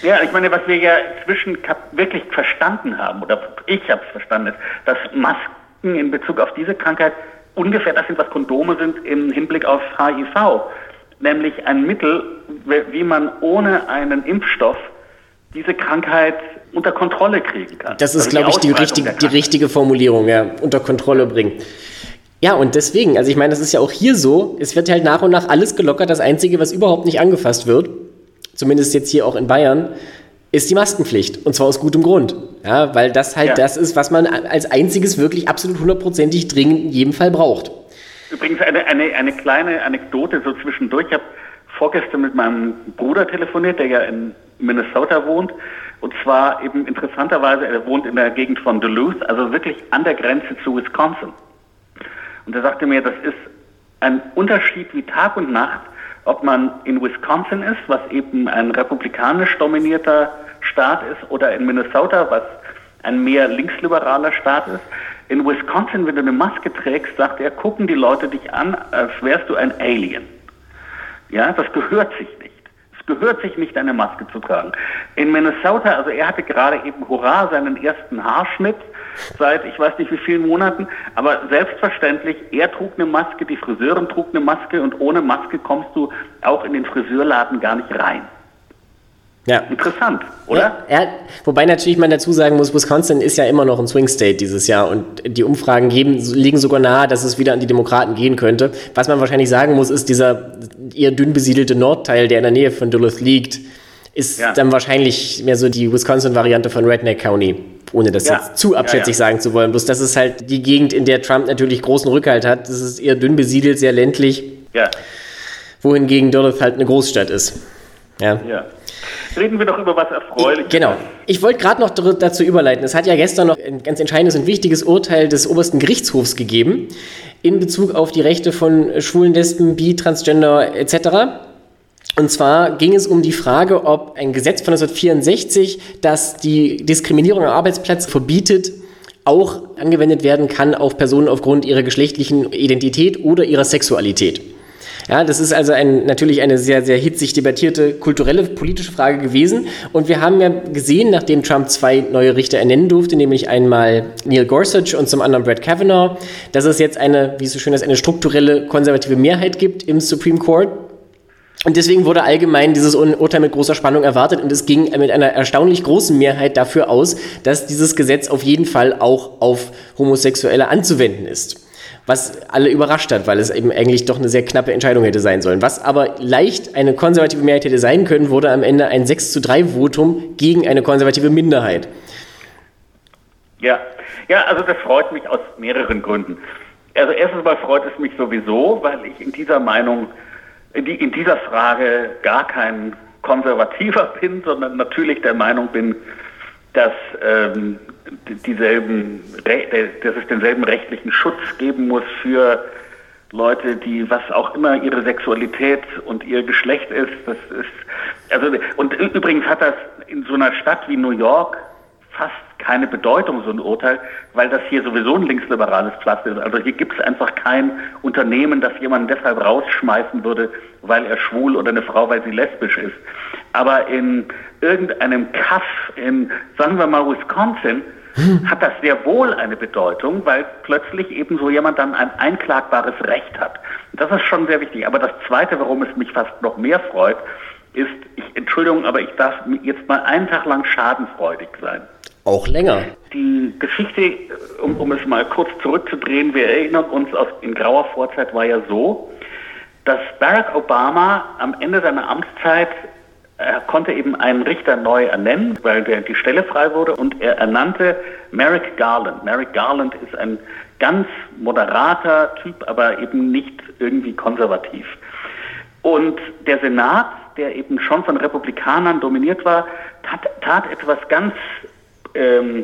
Ja, ich meine, was wir ja inzwischen wirklich verstanden haben, oder ich habe es verstanden, ist, dass Masken in Bezug auf diese Krankheit ungefähr das sind, was Kondome sind im Hinblick auf HIV. Nämlich ein Mittel, wie man ohne einen Impfstoff diese Krankheit unter Kontrolle kriegen kann. Das ist, also glaube ich, die, richtig, die richtige Formulierung, ja, unter Kontrolle bringen. Ja, und deswegen, also ich meine, das ist ja auch hier so, es wird halt nach und nach alles gelockert. Das Einzige, was überhaupt nicht angefasst wird, zumindest jetzt hier auch in Bayern, ist die Maskenpflicht. Und zwar aus gutem Grund. Ja, weil das halt ja. das ist, was man als einziges wirklich absolut hundertprozentig dringend in jedem Fall braucht. Übrigens eine, eine, eine kleine Anekdote so zwischendurch. Ich habe vorgestern mit meinem Bruder telefoniert, der ja in Minnesota wohnt. Und zwar eben interessanterweise, er wohnt in der Gegend von Duluth, also wirklich an der Grenze zu Wisconsin. Und er sagte mir, das ist ein Unterschied wie Tag und Nacht, ob man in Wisconsin ist, was eben ein republikanisch dominierter Staat ist, oder in Minnesota, was ein mehr linksliberaler Staat ist. In Wisconsin, wenn du eine Maske trägst, sagt er, gucken die Leute dich an, als wärst du ein Alien. Ja, das gehört sich nicht gehört sich nicht, eine Maske zu tragen. In Minnesota, also er hatte gerade eben, hurra, seinen ersten Haarschnitt seit ich weiß nicht wie vielen Monaten, aber selbstverständlich, er trug eine Maske, die Friseurin trug eine Maske und ohne Maske kommst du auch in den Friseurladen gar nicht rein. Ja. Interessant, oder? Ja, ja, wobei natürlich man dazu sagen muss, Wisconsin ist ja immer noch ein Swing State dieses Jahr und die Umfragen geben, liegen sogar nahe, dass es wieder an die Demokraten gehen könnte. Was man wahrscheinlich sagen muss, ist dieser eher dünn besiedelte Nordteil, der in der Nähe von Duluth liegt, ist ja. dann wahrscheinlich mehr so die Wisconsin-Variante von Redneck County ohne das ja. jetzt zu abschätzig sagen zu wollen. Bloß das ist halt die Gegend, in der Trump natürlich großen Rückhalt hat. Das ist eher dünn besiedelt, sehr ländlich. Ja. Wohingegen Duluth halt eine Großstadt ist. Ja. ja. Reden wir doch über was Erfreuliches. Genau. Ich wollte gerade noch dazu überleiten. Es hat ja gestern noch ein ganz entscheidendes und wichtiges Urteil des obersten Gerichtshofs gegeben in Bezug auf die Rechte von Schwulen, Lesben, Bi, Transgender etc. Und zwar ging es um die Frage, ob ein Gesetz von 1964, das die Diskriminierung am Arbeitsplatz verbietet, auch angewendet werden kann auf Personen aufgrund ihrer geschlechtlichen Identität oder ihrer Sexualität. Ja, das ist also ein, natürlich eine sehr, sehr hitzig debattierte kulturelle, politische Frage gewesen. Und wir haben ja gesehen, nachdem Trump zwei neue Richter ernennen durfte, nämlich einmal Neil Gorsuch und zum anderen Brett Kavanaugh, dass es jetzt eine, wie es so schön ist, eine strukturelle konservative Mehrheit gibt im Supreme Court. Und deswegen wurde allgemein dieses Urteil mit großer Spannung erwartet und es ging mit einer erstaunlich großen Mehrheit dafür aus, dass dieses Gesetz auf jeden Fall auch auf Homosexuelle anzuwenden ist was alle überrascht hat, weil es eben eigentlich doch eine sehr knappe Entscheidung hätte sein sollen. Was aber leicht eine konservative Mehrheit hätte sein können, wurde am Ende ein 6 zu 3 Votum gegen eine konservative Minderheit. Ja, ja, also das freut mich aus mehreren Gründen. Also erstens mal freut es mich sowieso, weil ich in dieser Meinung, in, die, in dieser Frage gar kein Konservativer [LAUGHS] bin, sondern natürlich der Meinung bin, dass ähm, dieselben, dass es denselben rechtlichen Schutz geben muss für Leute, die was auch immer ihre Sexualität und ihr Geschlecht ist. Das ist also und übrigens hat das in so einer Stadt wie New York fast keine Bedeutung, so ein Urteil, weil das hier sowieso ein linksliberales Pflaster ist. Also hier gibt es einfach kein Unternehmen, das jemanden deshalb rausschmeißen würde, weil er schwul oder eine Frau, weil sie lesbisch ist. Aber in irgendeinem Kaff in, sagen wir mal, Wisconsin, hm. hat das sehr wohl eine Bedeutung, weil plötzlich eben so jemand dann ein einklagbares Recht hat. Das ist schon sehr wichtig. Aber das Zweite, warum es mich fast noch mehr freut, ist, ich, Entschuldigung, aber ich darf jetzt mal einen Tag lang schadenfreudig sein. Auch länger. Die Geschichte, um, um es mal kurz zurückzudrehen, wir erinnern uns, aus, in grauer Vorzeit war ja so, dass Barack Obama am Ende seiner Amtszeit er konnte eben einen Richter neu ernennen, weil die Stelle frei wurde und er ernannte Merrick Garland. Merrick Garland ist ein ganz moderater Typ, aber eben nicht irgendwie konservativ. Und der Senat, der eben schon von Republikanern dominiert war, tat, tat etwas ganz ähm,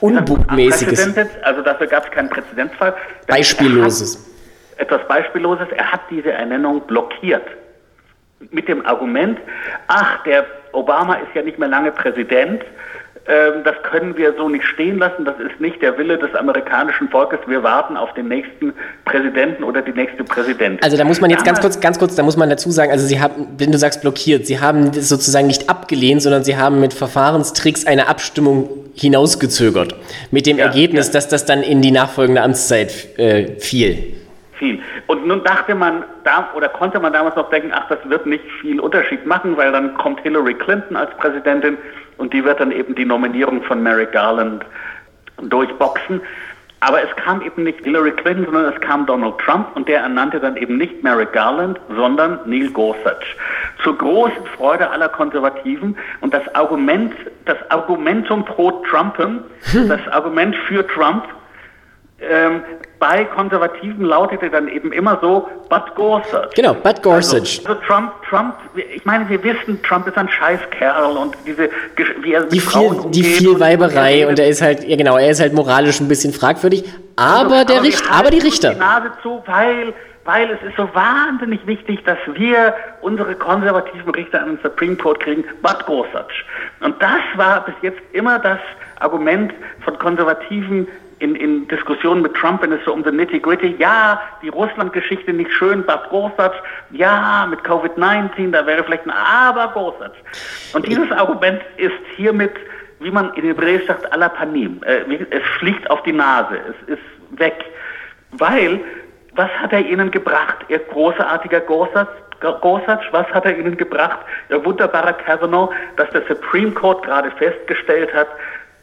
Unbugmäßiges. Also dafür gab es keinen Präzedenzfall. Beispielloses. etwas Beispielloses. Er hat diese Ernennung blockiert mit dem Argument, ach, der Obama ist ja nicht mehr lange Präsident, ähm, das können wir so nicht stehen lassen, das ist nicht der Wille des amerikanischen Volkes, wir warten auf den nächsten Präsidenten oder die nächste Präsidentin. Also da muss man jetzt ganz kurz, ganz kurz, da muss man dazu sagen, also Sie haben, wenn du sagst blockiert, Sie haben das sozusagen nicht abgelehnt, sondern Sie haben mit Verfahrenstricks eine Abstimmung hinausgezögert. Mit dem ja, Ergebnis, ja. dass das dann in die nachfolgende Amtszeit äh, fiel viel. Und nun dachte man da oder konnte man damals noch denken, ach, das wird nicht viel Unterschied machen, weil dann kommt Hillary Clinton als Präsidentin und die wird dann eben die Nominierung von Merrick Garland durchboxen. Aber es kam eben nicht Hillary Clinton, sondern es kam Donald Trump und der ernannte dann eben nicht Merrick Garland, sondern Neil Gorsuch. Zur großen Freude aller Konservativen und das Argument, das Argumentum pro Trumpem, [LAUGHS] das Argument für Trump ähm, bei Konservativen lautete dann eben immer so, but Gorsuch. Genau, but Gorsuch. Also, also, Trump, Trump, ich meine, wir wissen, Trump ist ein Scheißkerl und diese, wie er die viel, Die viel Weiberei und, und er ist halt, ja genau, er ist halt moralisch ein bisschen fragwürdig, aber also, der aber Richter, aber die Richter. Die Nase zu, weil weil es ist so wahnsinnig wichtig, dass wir unsere konservativen Richter an den Supreme Court kriegen, but Gorsuch. Und das war bis jetzt immer das Argument von Konservativen, in, in Diskussionen mit Trump, wenn es so um the nitty-gritty, ja, die Russland-Geschichte nicht schön, Bad Gorsuch, ja, mit Covid-19, da wäre vielleicht ein Aber Gorsuch. Und dieses Argument ist hiermit, wie man in Hebräisch sagt, à la panim. Äh, es fliegt auf die Nase, es ist weg. Weil, was hat er ihnen gebracht, ihr großartiger Gorsuch? Gorsuch, was hat er ihnen gebracht, ihr wunderbarer Kavanaugh, dass der Supreme Court gerade festgestellt hat,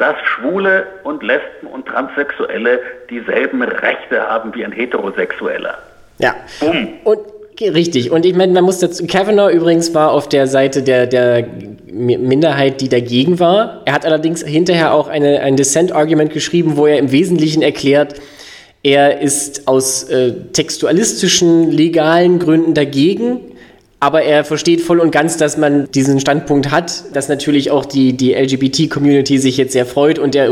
dass Schwule und Lesben und Transsexuelle dieselben Rechte haben wie ein Heterosexueller. Ja. Bumm. Und Richtig. Und ich meine, man muss dazu. Kavanaugh übrigens war auf der Seite der, der Minderheit, die dagegen war. Er hat allerdings hinterher auch eine, ein Dissent-Argument geschrieben, wo er im Wesentlichen erklärt, er ist aus äh, textualistischen, legalen Gründen dagegen, aber er versteht voll und ganz, dass man diesen Standpunkt hat, dass natürlich auch die, die LGBT-Community sich jetzt sehr freut und der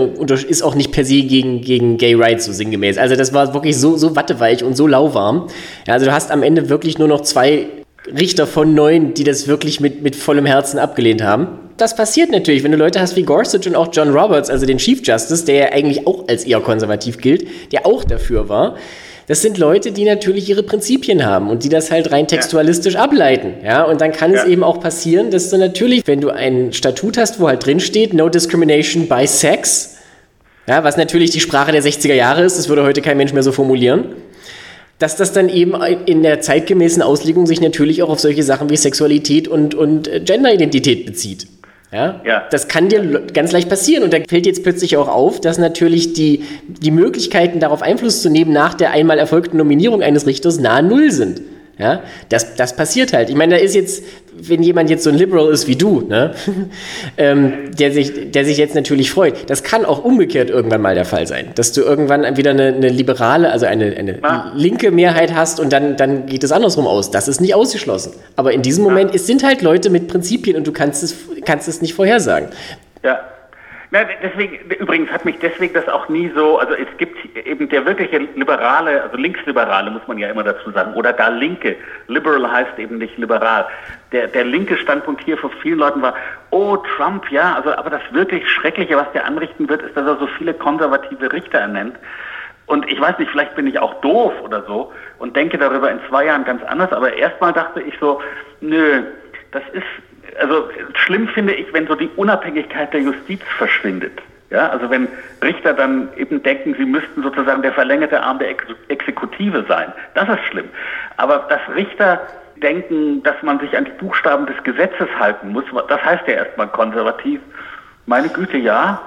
ist auch nicht per se gegen, gegen Gay Rights so sinngemäß. Also das war wirklich so, so watteweich und so lauwarm. Ja, also du hast am Ende wirklich nur noch zwei Richter von neun, die das wirklich mit, mit vollem Herzen abgelehnt haben. Das passiert natürlich, wenn du Leute hast wie Gorsuch und auch John Roberts, also den Chief Justice, der ja eigentlich auch als eher konservativ gilt, der auch dafür war das sind Leute, die natürlich ihre Prinzipien haben und die das halt rein textualistisch ja. ableiten. Ja, und dann kann ja. es eben auch passieren, dass du natürlich, wenn du ein Statut hast, wo halt drin steht, no discrimination by sex, ja, was natürlich die Sprache der 60er Jahre ist, das würde heute kein Mensch mehr so formulieren, dass das dann eben in der zeitgemäßen Auslegung sich natürlich auch auf solche Sachen wie Sexualität und, und Genderidentität bezieht. Ja? ja? Das kann dir ganz leicht passieren. Und da fällt jetzt plötzlich auch auf, dass natürlich die, die Möglichkeiten, darauf Einfluss zu nehmen, nach der einmal erfolgten Nominierung eines Richters nahe Null sind. Ja, das, das passiert halt. Ich meine, da ist jetzt, wenn jemand jetzt so ein Liberal ist wie du, ne, [LAUGHS] ähm, der, sich, der sich jetzt natürlich freut, das kann auch umgekehrt irgendwann mal der Fall sein, dass du irgendwann wieder eine, eine liberale, also eine, eine ah. linke Mehrheit hast und dann, dann geht es andersrum aus. Das ist nicht ausgeschlossen. Aber in diesem Moment, ah. es sind halt Leute mit Prinzipien und du kannst es, kannst es nicht vorhersagen. Ja. Na, deswegen, übrigens hat mich deswegen das auch nie so, also es gibt eben der wirkliche liberale, also linksliberale muss man ja immer dazu sagen, oder gar linke. Liberal heißt eben nicht liberal. Der, der linke Standpunkt hier von vielen Leuten war, oh Trump, ja, also aber das wirklich Schreckliche, was der anrichten wird, ist, dass er so viele konservative Richter ernennt. Und ich weiß nicht, vielleicht bin ich auch doof oder so und denke darüber in zwei Jahren ganz anders, aber erstmal dachte ich so, nö, das ist also schlimm finde ich, wenn so die Unabhängigkeit der Justiz verschwindet. Ja, also wenn Richter dann eben denken, sie müssten sozusagen der verlängerte Arm der Ex Exekutive sein. Das ist schlimm. Aber dass Richter denken, dass man sich an die Buchstaben des Gesetzes halten muss, das heißt ja erstmal konservativ. Meine Güte, ja.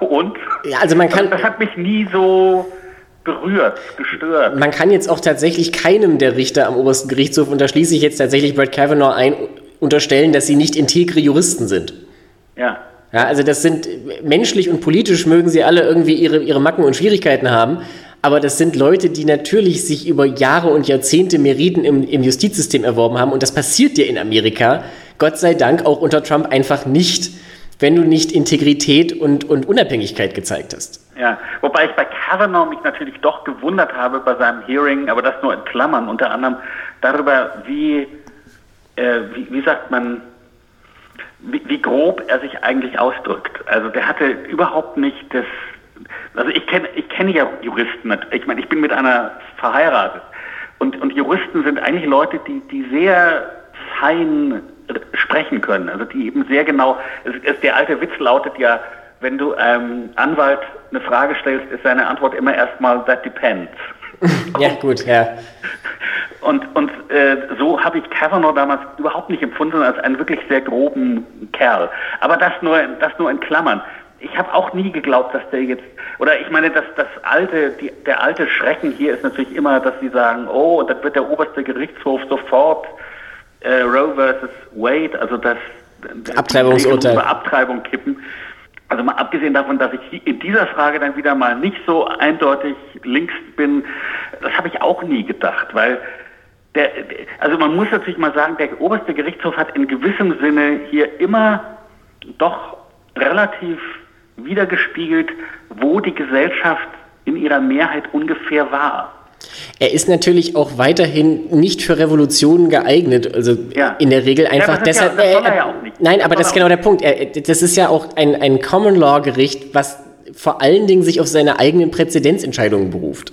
Und? Ja, also man kann. Das hat mich nie so berührt, gestört. Man kann jetzt auch tatsächlich keinem der Richter am obersten Gerichtshof, und da schließe ich jetzt tatsächlich Brett Kavanaugh ein, unterstellen, dass sie nicht integre Juristen sind. Ja. Ja, also das sind menschlich und politisch mögen sie alle irgendwie ihre, ihre Macken und Schwierigkeiten haben, aber das sind Leute, die natürlich sich über Jahre und Jahrzehnte Meriten im, im Justizsystem erworben haben und das passiert dir in Amerika, Gott sei Dank auch unter Trump einfach nicht, wenn du nicht Integrität und, und Unabhängigkeit gezeigt hast. Ja, wobei ich bei Kavanaugh mich natürlich doch gewundert habe bei seinem Hearing, aber das nur in Klammern, unter anderem darüber, wie äh, wie, wie, sagt man, wie, wie, grob er sich eigentlich ausdrückt. Also der hatte überhaupt nicht das, also ich kenne ich kenne ja Juristen, ich meine, ich bin mit einer verheiratet und, und Juristen sind eigentlich Leute, die, die sehr fein sprechen können, also die eben sehr genau, es, es, der alte Witz lautet ja, wenn du einem Anwalt eine Frage stellst, ist seine Antwort immer erstmal that depends. Ja, gut, ja. Und, und äh, so habe ich Kavanaugh damals überhaupt nicht empfunden als einen wirklich sehr groben Kerl. Aber das nur, das nur in Klammern. Ich habe auch nie geglaubt, dass der jetzt, oder ich meine, dass das alte, die, der alte Schrecken hier ist natürlich immer, dass sie sagen, oh, dann wird der oberste Gerichtshof sofort äh, Roe versus Wade, also das Abtreibungsurteil. Über Abtreibung kippen. Also mal abgesehen davon, dass ich in dieser Frage dann wieder mal nicht so eindeutig links bin, das habe ich auch nie gedacht, weil der, also man muss natürlich mal sagen, der oberste Gerichtshof hat in gewissem Sinne hier immer doch relativ wiedergespiegelt, wo die Gesellschaft in ihrer Mehrheit ungefähr war. Er ist natürlich auch weiterhin nicht für Revolutionen geeignet. Also ja. in der Regel einfach ja, deshalb. Ja, äh, ja auch nicht. Nein, aber das ist genau der Punkt. Er, das ist ja auch ein, ein Common Law Gericht, was vor allen Dingen sich auf seine eigenen Präzedenzentscheidungen beruft.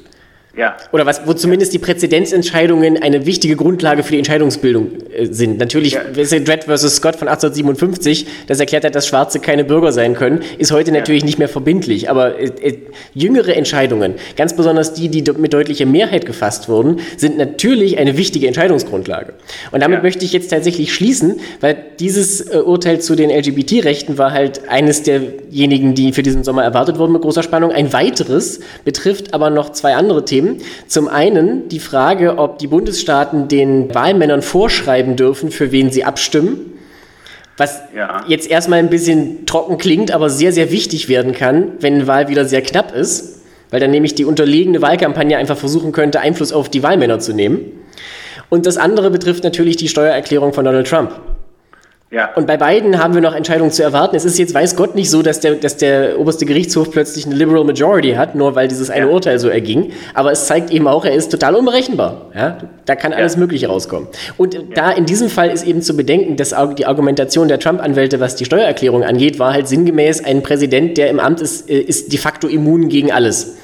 Ja. Oder was, wo zumindest die Präzedenzentscheidungen eine wichtige Grundlage für die Entscheidungsbildung äh, sind. Natürlich, ja. Dredd vs. Scott von 1857, das erklärt hat, dass Schwarze keine Bürger sein können, ist heute ja. natürlich nicht mehr verbindlich. Aber äh, äh, jüngere Entscheidungen, ganz besonders die, die mit deutlicher Mehrheit gefasst wurden, sind natürlich eine wichtige Entscheidungsgrundlage. Und damit ja. möchte ich jetzt tatsächlich schließen, weil dieses äh, Urteil zu den LGBT-Rechten war halt eines derjenigen, die für diesen Sommer erwartet wurden mit großer Spannung. Ein weiteres betrifft aber noch zwei andere Themen Themen. Zum einen die Frage, ob die Bundesstaaten den Wahlmännern vorschreiben dürfen, für wen sie abstimmen. Was ja. jetzt erstmal ein bisschen trocken klingt, aber sehr, sehr wichtig werden kann, wenn eine Wahl wieder sehr knapp ist, weil dann nämlich die unterlegene Wahlkampagne einfach versuchen könnte, Einfluss auf die Wahlmänner zu nehmen. Und das andere betrifft natürlich die Steuererklärung von Donald Trump. Ja. Und bei beiden haben wir noch Entscheidungen zu erwarten. Es ist jetzt, weiß Gott, nicht so, dass der, dass der oberste Gerichtshof plötzlich eine Liberal Majority hat, nur weil dieses eine ja. Urteil so erging. Aber es zeigt eben auch, er ist total unberechenbar. Ja? Da kann alles ja. Mögliche rauskommen. Und da in diesem Fall ist eben zu bedenken, dass die Argumentation der Trump-Anwälte, was die Steuererklärung angeht, war halt sinngemäß ein Präsident, der im Amt ist, äh, ist de facto immun gegen alles.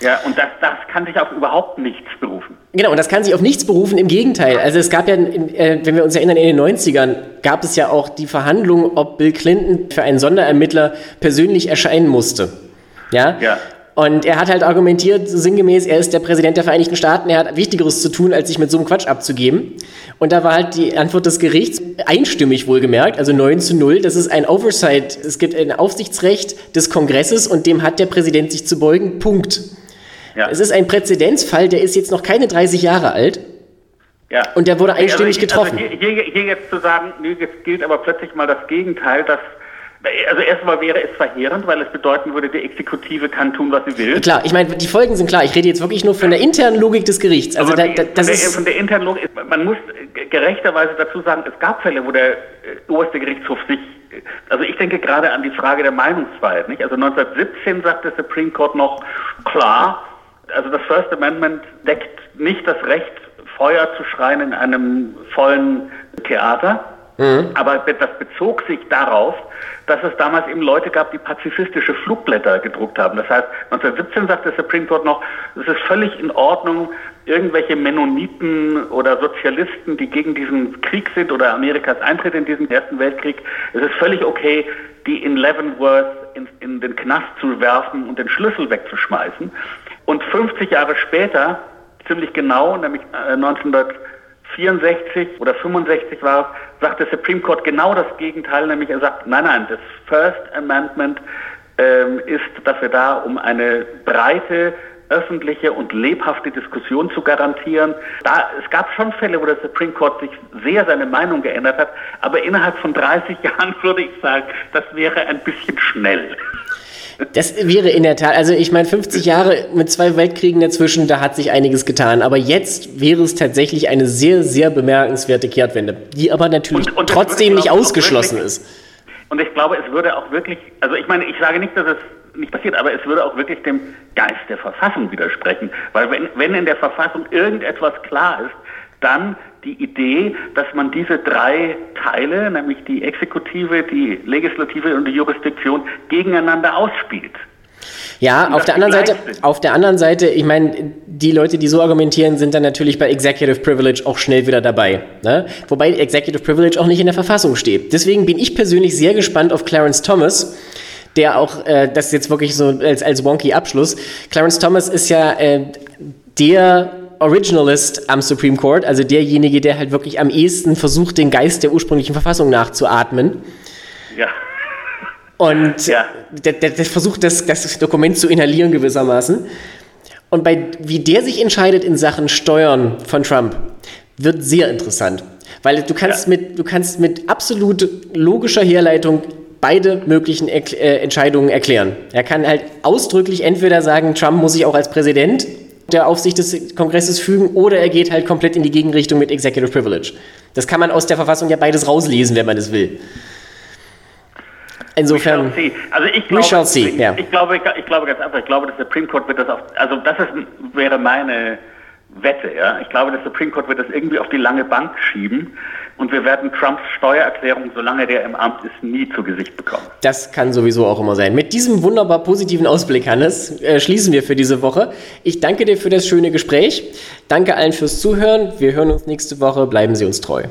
Ja, und das, das kann sich auf überhaupt nichts berufen. Genau, und das kann sich auf nichts berufen, im Gegenteil. Also es gab ja, äh, wenn wir uns erinnern, in den 90ern gab es ja auch die Verhandlung, ob Bill Clinton für einen Sonderermittler persönlich erscheinen musste. Ja? ja. Und er hat halt argumentiert, so sinngemäß, er ist der Präsident der Vereinigten Staaten, er hat Wichtigeres zu tun, als sich mit so einem Quatsch abzugeben. Und da war halt die Antwort des Gerichts einstimmig wohlgemerkt, also 9 zu 0. Das ist ein Oversight. Es gibt ein Aufsichtsrecht des Kongresses und dem hat der Präsident sich zu beugen. Punkt. Ja. Es ist ein Präzedenzfall, der ist jetzt noch keine 30 Jahre alt. Ja. Und der wurde einstimmig also ich, getroffen. Also hier, hier, hier, jetzt zu sagen, nee, jetzt gilt aber plötzlich mal das Gegenteil, dass also erstmal wäre es verheerend, weil es bedeuten würde, die Exekutive kann tun, was sie will. Klar, ich meine, die Folgen sind klar. Ich rede jetzt wirklich nur von der internen Logik des Gerichts. Also da, da, das von, der, von der internen Logik, man muss gerechterweise dazu sagen, es gab Fälle, wo der äh, oberste Gerichtshof sich, also ich denke gerade an die Frage der Meinungsfreiheit. Nicht? Also 1917 sagt der Supreme Court noch klar, also das First Amendment deckt nicht das Recht, Feuer zu schreien in einem vollen Theater. Mhm. Aber das bezog sich darauf, dass es damals eben Leute gab, die pazifistische Flugblätter gedruckt haben. Das heißt, 1917 sagt der Supreme Court noch, es ist völlig in Ordnung, irgendwelche Mennoniten oder Sozialisten, die gegen diesen Krieg sind oder Amerikas Eintritt in diesen Ersten Weltkrieg, es ist völlig okay, die in Leavenworth in, in den Knast zu werfen und den Schlüssel wegzuschmeißen. Und 50 Jahre später, ziemlich genau, nämlich äh, 1900 64 oder 65 war es, sagt der Supreme Court genau das Gegenteil, nämlich er sagt, nein, nein, das First Amendment ähm, ist, dafür da um eine breite öffentliche und lebhafte Diskussion zu garantieren. Da, es gab schon Fälle, wo der Supreme Court sich sehr seine Meinung geändert hat, aber innerhalb von 30 [LAUGHS] Jahren würde ich sagen, das wäre ein bisschen schnell. Das wäre in der Tat, also ich meine, 50 Jahre mit zwei Weltkriegen dazwischen, da hat sich einiges getan. Aber jetzt wäre es tatsächlich eine sehr, sehr bemerkenswerte Kehrtwende, die aber natürlich und, und trotzdem nicht ausgeschlossen wirklich, ist. Und ich glaube, es würde auch wirklich, also ich meine, ich sage nicht, dass es nicht passiert, aber es würde auch wirklich dem Geist der Verfassung widersprechen. Weil wenn, wenn in der Verfassung irgendetwas klar ist, dann die Idee, dass man diese drei Teile, nämlich die Exekutive, die Legislative und die Jurisdiktion, gegeneinander ausspielt. Ja, auf der anderen Seite, auf der anderen Seite, ich meine, die Leute, die so argumentieren, sind dann natürlich bei Executive Privilege auch schnell wieder dabei. Ne? Wobei Executive Privilege auch nicht in der Verfassung steht. Deswegen bin ich persönlich sehr gespannt auf Clarence Thomas, der auch, äh, das ist jetzt wirklich so als, als wonky Abschluss. Clarence Thomas ist ja äh, der Originalist am Supreme Court, also derjenige, der halt wirklich am ehesten versucht, den Geist der ursprünglichen Verfassung nachzuatmen. Ja. Und ja. Der, der, der, versucht, das, das Dokument zu inhalieren gewissermaßen. Und bei, wie der sich entscheidet in Sachen Steuern von Trump, wird sehr interessant. Weil du kannst, ja. mit, du kannst mit absolut logischer Herleitung beide möglichen er äh, Entscheidungen erklären. Er kann halt ausdrücklich entweder sagen, Trump muss sich auch als Präsident der Aufsicht des Kongresses fügen oder er geht halt komplett in die Gegenrichtung mit Executive Privilege. Das kann man aus der Verfassung ja beides rauslesen, wenn man es will. Insofern. Also ich glaube, see, ja. ich, glaube, ich glaube ganz einfach, ich glaube, der Supreme Court wird das auf, also das ist, wäre meine Wette, ja. Ich glaube, der Supreme Court wird das irgendwie auf die lange Bank schieben und wir werden Trumps Steuererklärung, solange der im Amt ist, nie zu Gesicht bekommen. Das kann sowieso auch immer sein. Mit diesem wunderbar positiven Ausblick, Hannes, äh, schließen wir für diese Woche. Ich danke dir für das schöne Gespräch. Danke allen fürs Zuhören. Wir hören uns nächste Woche. Bleiben Sie uns treu.